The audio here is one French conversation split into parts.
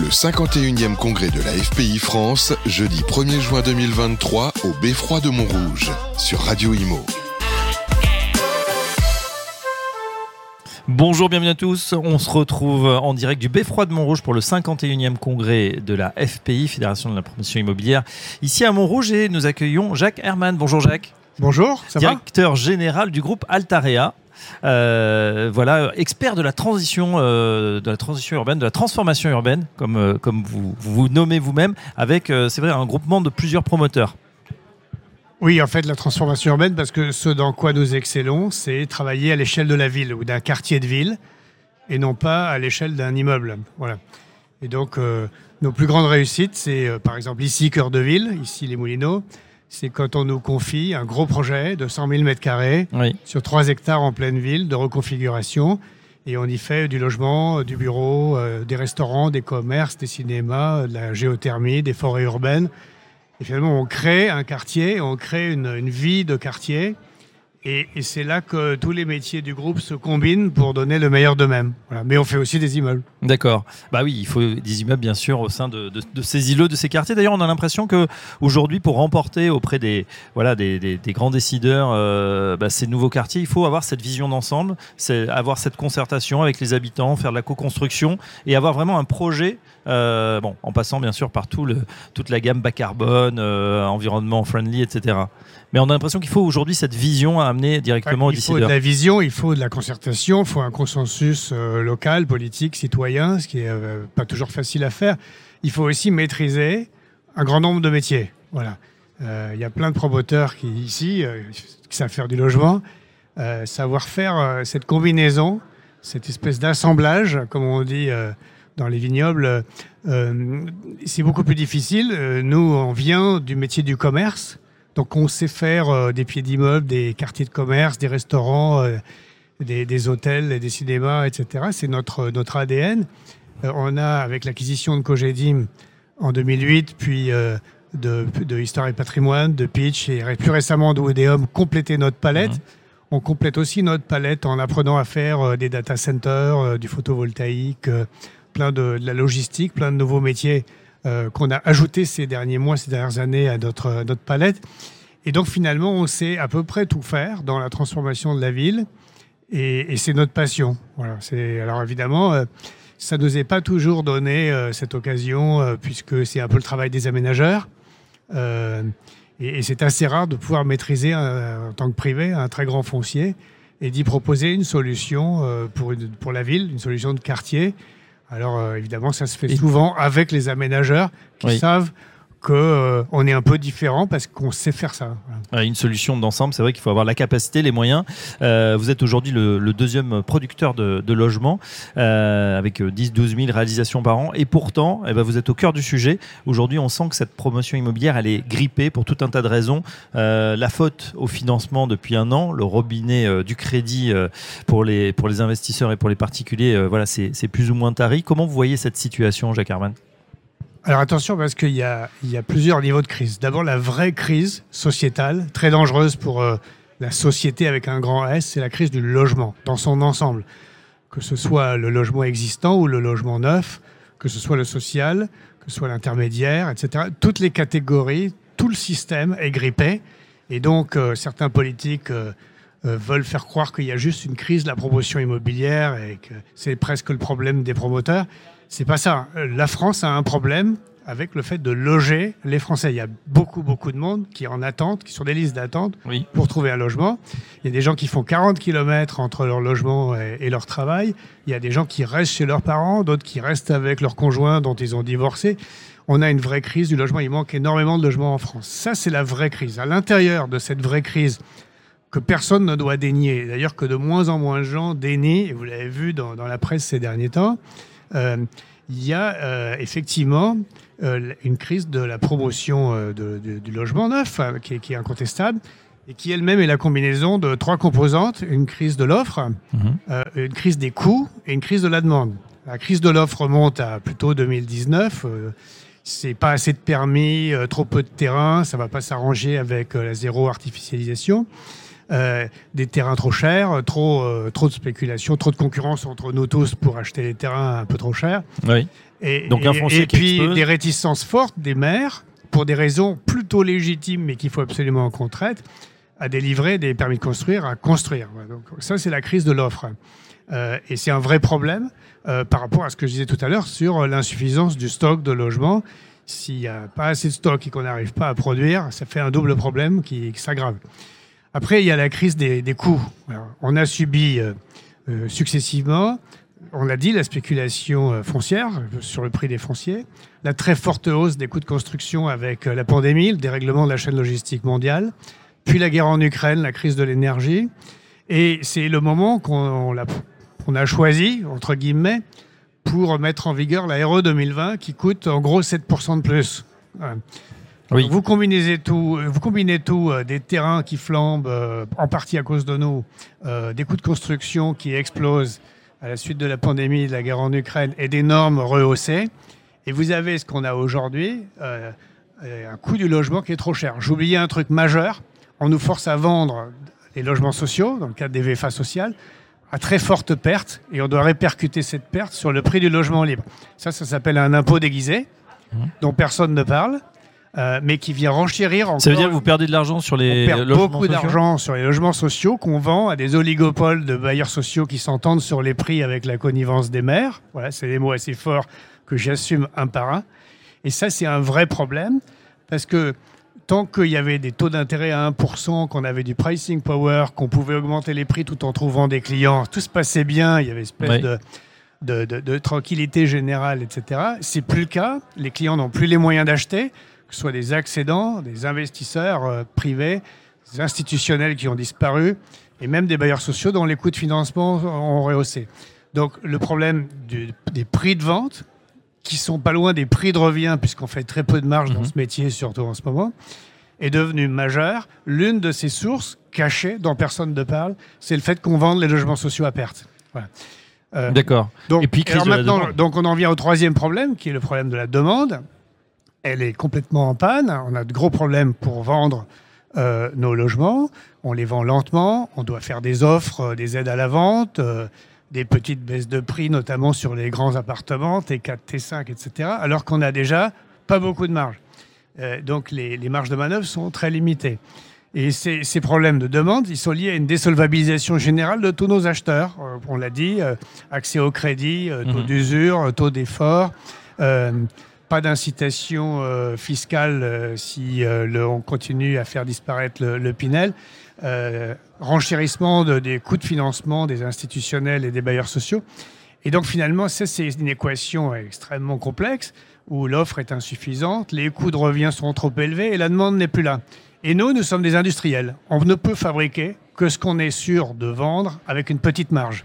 Le 51e congrès de la FPI France, jeudi 1er juin 2023 au Beffroi de Montrouge, sur Radio Imo. Bonjour, bienvenue à tous. On se retrouve en direct du Beffroi de Montrouge pour le 51e congrès de la FPI, Fédération de la promotion immobilière, ici à Montrouge et nous accueillons Jacques Herman. Bonjour Jacques. Bonjour, ça Directeur général du groupe Altarea. Euh, voilà, expert de la transition, euh, de la transition urbaine, de la transformation urbaine, comme, euh, comme vous, vous nommez vous-même, avec, c'est vrai, un groupement de plusieurs promoteurs. Oui, en fait, la transformation urbaine, parce que ce dans quoi nous excellons, c'est travailler à l'échelle de la ville ou d'un quartier de ville, et non pas à l'échelle d'un immeuble. Voilà. Et donc, nos plus grandes réussites, c'est par exemple ici, Cœur de Ville, ici les Moulineaux, c'est quand on nous confie un gros projet de 100 000 m2 sur 3 hectares en pleine ville de reconfiguration. Et on y fait du logement, du bureau, euh, des restaurants, des commerces, des cinémas, de la géothermie, des forêts urbaines. Et finalement, on crée un quartier, on crée une, une vie de quartier et, c'est là que tous les métiers du groupe se combinent pour donner le meilleur d'eux-mêmes. Mais on fait aussi des immeubles. D'accord. Bah oui, il faut des immeubles bien sûr au sein de, ces îlots, de ces quartiers. D'ailleurs, on a l'impression que aujourd'hui, pour remporter auprès des voilà des, grands décideurs euh, bah, ces nouveaux quartiers, il faut avoir cette vision d'ensemble, c'est avoir cette concertation avec les habitants, faire de la co-construction et avoir vraiment un projet. Euh, bon, en passant bien sûr par le, toute la gamme bas carbone, euh, environnement friendly, etc. Mais on a l'impression qu'il faut aujourd'hui cette vision à amener directement aux décideurs. Il faut de la vision, il faut de la concertation, il faut un consensus local, politique, citoyen, ce qui n'est euh, pas toujours facile à faire. Il faut aussi maîtriser un grand nombre de métiers. Voilà. Euh, il y a plein de promoteurs qui, ici, qui savent faire du logement, savoir faire cette combinaison, cette espèce d'assemblage, comme on dit dans les vignobles, c'est beaucoup plus difficile. nous, on vient du métier du commerce. Donc on sait faire euh, des pieds d'immeubles, des quartiers de commerce, des restaurants, euh, des, hôtels, des cinémas, etc. C'est notre, notre ADN. Euh, on a, avec l'acquisition de Cogedim en 2008, puis de, de, Histoire et Patrimoine, de Pitch et plus récemment de Odeum, complété notre palette. Mhm. On complète aussi notre palette en apprenant à faire des data centers, du photovoltaïque, plein de, de, la logistique, plein de nouveaux métiers euh, qu'on a ajouté ces derniers mois, ces dernières années à notre, notre palette. Et donc finalement, on sait à peu près tout faire dans la transformation de la ville. Et, c'est notre passion. Voilà. C'est alors évidemment, euh, ça ne nous est pas toujours donné euh, cette occasion puisque c'est un peu le travail des aménageurs. et, c'est assez rare de pouvoir maîtriser en tant que privé un très grand foncier et d'y proposer une solution pour, pour la ville, une solution de quartier alors euh, évidemment, ça se fait souvent avec les aménageurs qui savent qu'on euh, est un peu différent parce qu'on sait faire ça. Une solution d'ensemble, c'est vrai qu'il faut avoir la capacité, les moyens. Euh, vous êtes aujourd'hui le, deuxième producteur de, logements euh, avec 10-12 000 réalisations par an et pourtant, eh ben, vous êtes au cœur du sujet. Aujourd'hui, on sent que cette promotion immobilière, elle est grippée pour tout un tas de raisons. la faute au financement depuis un an, le robinet du crédit pour, les, pour les investisseurs et pour les particuliers, voilà, c'est plus ou moins tari. Comment vous voyez cette situation, Jacques Arman alors attention parce qu'il y, a, plusieurs niveaux de crise. D'abord la vraie crise sociétale, très dangereuse pour euh, la société avec un grand S, c'est la crise du logement dans son ensemble. Que ce soit le logement existant ou le logement neuf, que ce soit le social, que ce soit l'intermédiaire, etc. Toutes les catégories, tout le système est grippé. Et donc euh, certains politiques euh, veulent faire croire qu'il y a juste une crise de la promotion immobilière et que c'est presque le problème des promoteurs. C'est pas ça. La France a un problème avec le fait de loger les Français. Il y a beaucoup, beaucoup de monde qui est en attente, qui sont des listes d'attente pour trouver un logement. Il y a des gens qui font 40 km entre leur logement et, leur travail. Il y a des gens qui restent chez leurs parents, d'autres qui restent avec leurs conjoints dont ils ont divorcé. On a une vraie crise du logement. Il manque énormément de logements en France. Ça, c'est la vraie crise. À l'intérieur de cette vraie crise que personne ne doit dénier, d'ailleurs que de moins en moins de gens dénient, et vous l'avez vu dans, dans la presse ces derniers temps, il y a euh, effectivement euh, une crise de la promotion du logement neuf hein, qui, est, incontestable et qui elle-même est la combinaison de trois composantes une crise de l'offre, mhm. une crise des coûts et une crise de la demande. La crise de l'offre remonte à plutôt 2019. c'est pas assez de permis, trop peu de terrain, ça va pas s'arranger avec la zéro artificialisation. Des terrains trop chers, trop, trop de spéculation, trop de concurrence entre nous tous pour acheter des terrains un peu trop chers. Oui. Et, Donc un et qui puis des réticences fortes des maires, pour des raisons plutôt légitimes, mais qu'il faut absolument qu'on traite, à délivrer des permis de construire, à construire. Donc ça, c'est la crise de l'offre. Euh, et c'est un vrai problème euh, par rapport à ce que je disais tout à l'heure sur l'insuffisance du stock de logements. S'il n'y a pas assez de stock et qu'on n'arrive pas à produire, ça fait un double problème qui, qui s'aggrave. Après, il y a la crise des, coûts. On a subi euh, euh, successivement, on l'a dit, la spéculation euh, foncière sur le prix des fonciers, la très forte hausse des coûts de construction avec la pandémie, le dérèglement de la chaîne logistique mondiale, puis la guerre en Ukraine, la crise de l'énergie. Et c'est le moment qu'on qu'on a choisi, entre guillemets, pour mettre en vigueur la RE 2020 qui coûte en gros 7% de plus. Oui. Vous combinez tout, vous combinez tout euh, des terrains qui flambent, euh, en partie à cause de nous, euh, des coûts de construction qui explosent à la suite de la pandémie, de la guerre en Ukraine et des normes rehaussées. Et vous avez ce qu'on a aujourd'hui, euh, euh, un coût du logement qui est trop cher. J'oubliais un truc majeur. On nous force à vendre les logements sociaux, dans le cadre des VFA sociales, à très forte perte, et on doit répercuter cette perte sur le prix du logement libre. Ça, ça s'appelle un impôt déguisé, Mmh. dont personne ne parle, euh, mais qui vient renchérir encore. Ça veut dire que vous perdez de l'argent sur les on perd logements beaucoup d'argent sur les logements sociaux qu'on vend à des oligopoles de bailleurs sociaux qui s'entendent sur les prix avec la connivence des maires. Voilà, c'est des mots assez forts que j'assume un par un. Et ça, c'est un vrai problème parce que tant qu'il y avait des taux d'intérêt à 1%, qu'on avait du pricing power, qu'on pouvait augmenter les prix tout en trouvant des clients, tout se passait bien, il y avait une espèce Ouais. de, de, de- de tranquillité générale, etc. C'est plus le cas. Les clients n'ont plus les moyens d'acheter, que ce soit des accédants, des investisseurs euh, privés, des institutionnels qui ont disparu, et même des bailleurs sociaux dont les coûts de financement ont rehaussé. Donc le problème du- des prix de vente, qui sont pas loin des prix de revient, puisqu'on fait très peu de marge dans Mhm. ce métier, surtout en ce moment, est devenu majeur. L'une de ces sources cachées, dont personne ne parle, c'est le fait qu'on vende les logements sociaux à perte. Voilà. Euh, D'accord. Et puis, crise alors de maintenant, donc on en vient au troisième problème, qui est le problème de la demande. Elle est complètement en panne. On a de gros problèmes pour vendre euh, nos logements. On les vend lentement. On doit faire des offres, euh, des aides à la vente, euh, des petites baisses de prix, notamment sur les grands appartements, T4, T5, etc. Alors qu'on a déjà pas beaucoup de marge. Donc les, les marges de manœuvre sont très limitées. Et ces, ces problèmes de demande, ils sont liés à une désolvabilisation générale de tous nos acheteurs. On l'a dit, accès au crédit, taux Mhm. d'usure, taux d'effort, euh, pas d'incitation euh, fiscale euh, si euh, on continue à faire disparaître le, Pinel, renchérissement de- des coûts de financement des institutionnels et des bailleurs sociaux. Et donc finalement, c'est une équation extrêmement complexe où l'offre est insuffisante, les coûts de revient sont trop élevés et la demande n'est plus là. Et nous, nous sommes des industriels. On ne peut fabriquer que ce qu'on est sûr de vendre avec une petite marge.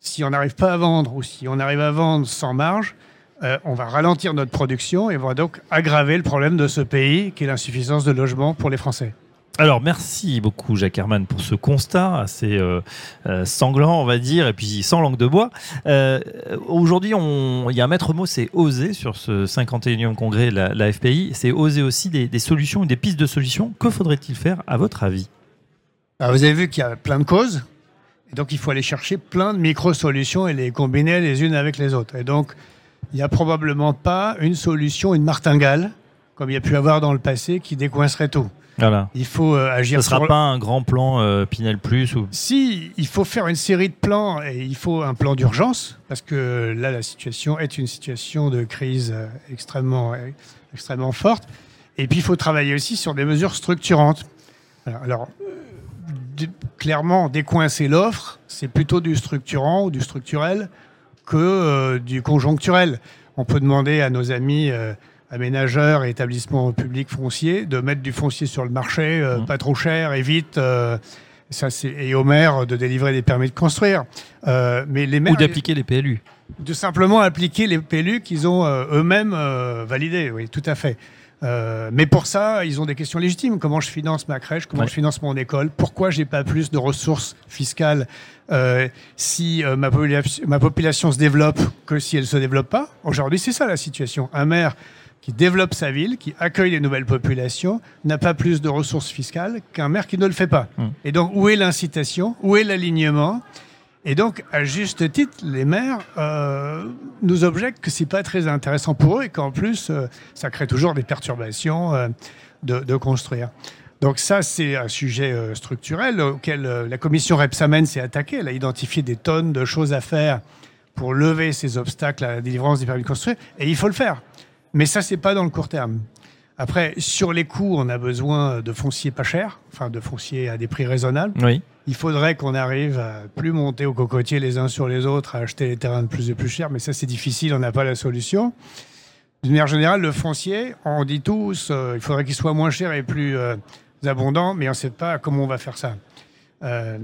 Si on n'arrive pas à vendre ou si on arrive à vendre sans marge, euh, on va ralentir notre production et on va donc aggraver le problème de ce pays qui est l'insuffisance de logement pour les Français. Alors, merci beaucoup, Jacques Herman, pour ce constat assez euh, euh, sanglant, on va dire, et puis sans langue de bois. Euh, Aujourd'hui, il y a un maître mot, c'est oser sur ce 51e congrès la, la FPI. C'est oser aussi des, des solutions des pistes de solutions. Que faudrait-il faire, à votre avis? Alors, vous avez vu qu'il y a plein de causes. Et donc, il faut aller chercher plein de micro-solutions et les combiner les unes avec les autres. Et donc, il n'y a probablement pas une solution, une martingale, comme il y a pu avoir dans le passé, qui décoincerait tout. Voilà. Il faut euh, Ce agir ne sera pas un grand plan euh, Pinel Plus ou... Si, il faut faire une série de plans et il faut un plan d'urgence, parce que là, la situation est une situation de crise euh, extrêmement, euh, extrêmement forte. Et puis, il faut travailler aussi sur des mesures structurantes. Alors, clairement, décoincer l'offre, c'est plutôt du structurant ou du structurel que euh, du conjoncturel. On peut demander à nos amis euh, aménageurs et établissements publics fonciers de mettre du foncier sur le marché, euh, Mhm. pas trop cher et vite. ça, c'est et aux maires de délivrer des permis de construire. Mais les maires, ou d'appliquer les PLU. de simplement appliquer les PLU qu'ils ont eux-mêmes validés. Oui, tout à fait. Euh, mais pour ça, ils ont des questions légitimes. Comment je finance ma crèche? Comment Ouais. je finance mon école? Pourquoi j'ai pas plus de ressources fiscales euh, si euh, ma, popula- ma population se développe que si elle se développe pas? Aujourd'hui, c'est ça la situation. Un maire qui développe sa ville, qui accueille les nouvelles populations, n'a pas plus de ressources fiscales qu'un maire qui ne le fait pas. Mm. Et donc, où est l'incitation? Où est l'alignement? Et donc, à juste titre, les maires euh, nous objectent que c'est pas très intéressant pour eux et qu'en plus, euh, ça crée toujours des perturbations euh, de, construire. Donc ça, c'est un sujet structurel auquel la commission Repsamen s'est attaquée. Elle a identifié des tonnes de choses à faire pour lever ces obstacles à la délivrance des permis de construire, et il faut le faire. Mais ça, c'est pas dans le court terme. Après, sur les coûts, on a besoin de foncier pas cher, enfin de foncier à des prix raisonnables. Oui. Il faudrait qu'on arrive à plus monter au cocotier les uns sur les autres, à acheter les terrains de plus en plus cher, mais ça c'est difficile, on n'a pas la solution. D'une manière générale, le foncier, on dit tous, euh, il faudrait qu'il soit moins cher et plus euh, abondant, mais on ne sait pas comment on va faire ça. Euh,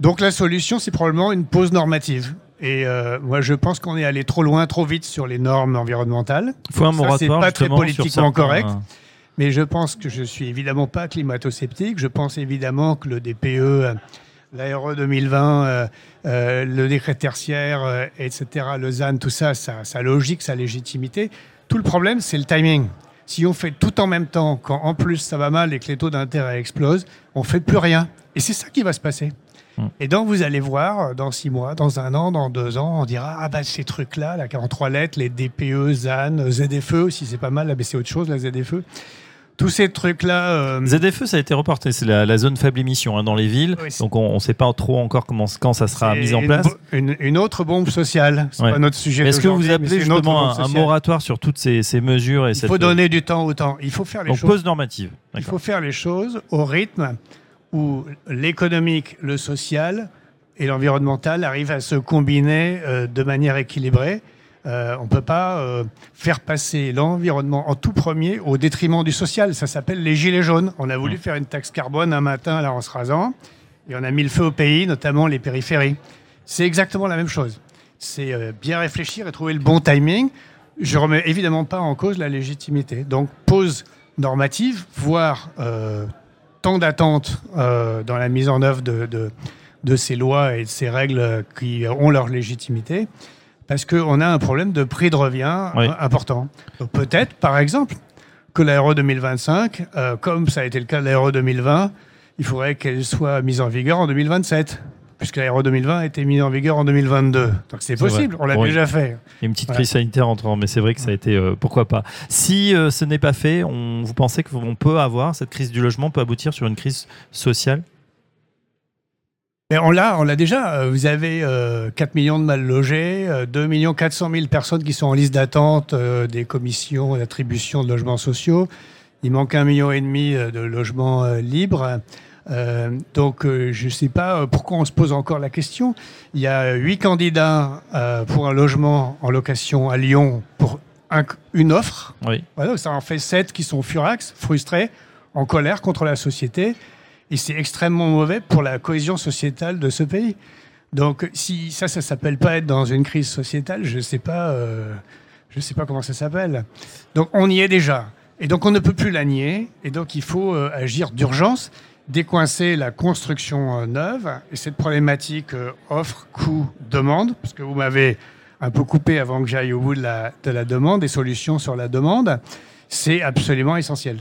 donc la solution, c'est probablement une pause normative. Et moi, je pense qu'on est allé trop loin, trop vite sur les normes environnementales. Il faut un Ça, moratoire. c'est pas très politiquement certains- correct. Mais je pense que je suis évidemment pas climato-sceptique. Je pense évidemment que le DPE, l'ARE 2020, euh, euh, le décret tertiaire, euh, etc., le ZAN, tout ça, ça, sa logique, sa légitimité. Tout le problème, c'est le timing. Si on fait tout en même temps, quand en plus ça va mal et que les taux d'intérêt explosent, on fait plus rien. Et c'est ça qui va se passer. Hmm. Et donc vous allez voir, dans six mois, dans un an, dans deux ans, on dira ah bah ces trucs-là, là, en trois lettres, les DPE, ZAN, ZFE aussi, c'est pas mal, là, mais c'est autre chose, la ZFE. Tous ces trucs-là. euh, ZFE, ça a été reporté. C'est la, la zone faible émission hein, dans les villes. Oui, Donc on ne sait pas trop encore comment, quand ça sera mis en une place. Une, une autre bombe sociale. C'est Ouais. pas notre sujet. Est-ce que vous appelez justement un, moratoire sur toutes ces, ces mesures et Il cette faut donner du temps au temps. Il faut faire les donc choses. pause normative. Il faut faire les choses au rythme où l'économique, le social et l'environnemental arrivent à se combiner euh, de manière équilibrée. Euh, on ne peut pas euh, faire passer l'environnement en tout premier au détriment du social. Ça s'appelle les gilets jaunes. On a voulu Mmh. faire une taxe carbone un matin là, en se rasant et on a mis le feu au pays, notamment les périphéries. C'est exactement la même chose. C'est euh, bien réfléchir et trouver le bon timing. Je remets évidemment pas en cause la légitimité. Donc pause normative, voire temps d'attente dans la mise en œuvre de, de, de ces lois et de ces règles qui ont leur légitimité, parce qu'on a un problème de prix de revient Oui. euh, important. Peut-être, par exemple, que l'Aéro 2025, euh, comme ça a été le cas de l'Aéro 2020, il faudrait qu'elle soit mise en vigueur en 2027, puisque l'Aéro 2020 a été mise en vigueur en 2022. Donc c'est vrai. possible, on l'a Oui. déjà fait. Il y a une petite Voilà. crise sanitaire entre mais c'est vrai que ça a été euh, pourquoi pas. Si euh, ce n'est pas fait, on, vous pensez qu'on peut avoir cette crise du logement peut aboutir sur une crise sociale? Mais on l'a, on l'a déjà. Euh, Vous avez euh, 4 millions de mal logés, euh, 2 millions 400 000 personnes qui sont en liste d'attente euh, des commissions d'attribution de logements sociaux. Il manque un million et demi euh, de logements euh, libres. Euh, donc, euh, je ne sais pas euh, pourquoi on se pose encore la question. Il y a huit candidats euh, pour un logement en location à Lyon pour un- une offre. Oui. Voilà, ça en fait sept qui sont furax, frustrés, en colère contre la société. Et c'est extrêmement mauvais pour la cohésion sociétale de ce pays. Donc, si ça, ça s'appelle pas être dans une crise sociétale, je sais pas, euh, je sais pas comment ça s'appelle. Donc, on y est déjà. Et donc, on ne peut plus la nier. Et donc, il faut euh, agir d'urgence, décoincer la construction euh, neuve. Et cette problématique euh, offre, coût, demande, parce que vous m'avez un peu coupé avant que j'aille au bout de la, de la demande, des solutions sur la demande, c'est absolument essentiel.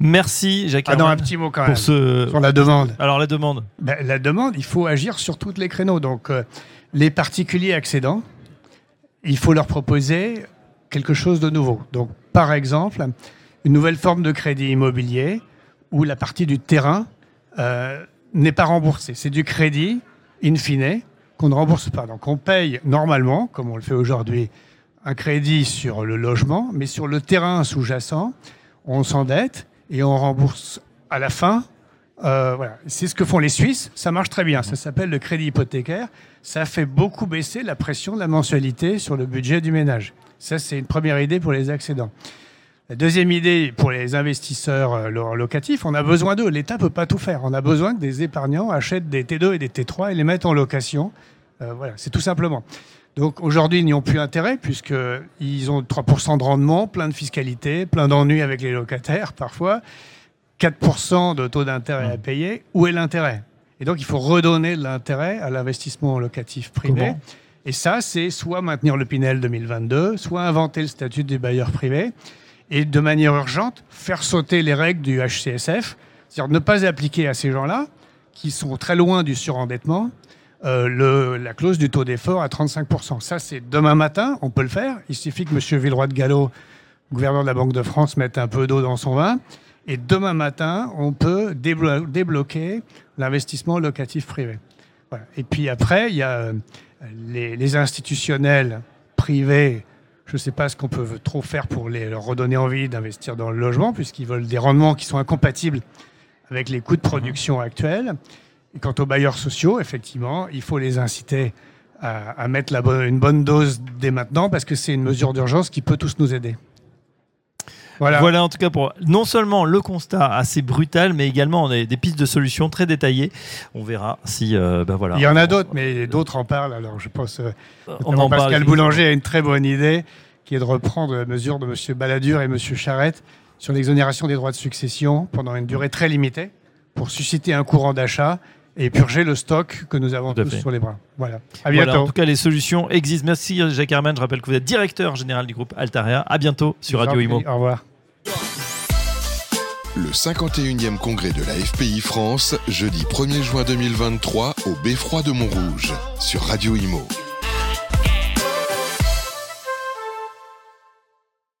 Merci Jacques Ah non, un petit mot quand même pour ce. sur la demande. Alors la demande. Ben, la demande, il faut agir sur tous les créneaux. Donc, euh, les particuliers accédants, il faut leur proposer quelque chose de nouveau. Donc, par exemple, une nouvelle forme de crédit immobilier où la partie du terrain euh, n'est pas remboursée. C'est du crédit, in fine, qu'on ne rembourse pas. Donc, on paye normalement, comme on le fait aujourd'hui, un crédit sur le logement, mais sur le terrain sous-jacent, on s'endette et on rembourse à la fin euh, voilà. C'est ce que font les Suisses. Ça marche très bien. Ça s'appelle le crédit hypothécaire. Ça fait beaucoup baisser la pression de la mensualité sur le budget du ménage. Ça, c'est une première idée pour les accédants. La deuxième idée, pour les investisseurs euh, lo- locatifs, on a besoin d'eux. L'État peut pas tout faire. On a besoin que des épargnants achètent des T2 et des T3 et les mettent en location. Euh, voilà, c'est tout simplement. Donc aujourd'hui, ils n'y ont plus intérêt puisqu'ils ont 3% de rendement, plein de fiscalité, plein d'ennuis avec les locataires parfois. 4% de taux d'intérêt à payer, où est l'intérêt? Et donc, il faut redonner de l'intérêt à l'investissement locatif privé. Comment? Et ça, c'est soit maintenir le Pinel 2022, soit inventer le statut des bailleurs privés, et de manière urgente, faire sauter les règles du HCSF, c'est-à-dire ne pas appliquer à ces gens-là, qui sont très loin du surendettement, euh, le, la clause du taux d'effort à 35%. Ça, c'est demain matin, on peut le faire. Il suffit que M. Villeroy de Gallo, gouverneur de la Banque de France, mette un peu d'eau dans son vin. Et demain matin, on peut déblo débloquer l'investissement locatif privé. Voilà. Et puis après, il y a euh, les, les institutionnels privés. Je ne sais pas ce qu'on peut trop faire pour les, leur redonner envie d'investir dans le logement, puisqu'ils veulent des rendements qui sont incompatibles avec les coûts de production actuels. Quant aux bailleurs sociaux, effectivement, il faut les inciter à, à mettre la bonne, une bonne dose dès maintenant, parce que c'est une mesure d'urgence qui peut tous nous aider. Voilà. voilà. en tout cas pour non seulement le constat assez brutal, mais également on a des pistes de solutions très détaillées. On verra si euh, ben voilà. Il y en a d'autres, mais d'autres en parlent. Alors je pense euh, on en Pascal parle, Boulanger a une très bonne idée, qui est de reprendre la mesure de M. Balladur et M. Charette sur l'exonération des droits de succession pendant une durée très limitée pour susciter un courant d'achat et purger le stock que nous avons tous fait. sur les bras. Voilà. À bientôt. Voilà, en tout cas, les solutions existent. Merci Jacques Herman. Je rappelle que vous êtes directeur général du groupe Altaria. À bientôt sur Radio Imo. Au revoir. Le 51e congrès de la FPI France, jeudi 1er juin 2023 au Beffroi de Montrouge, sur Radio Imo.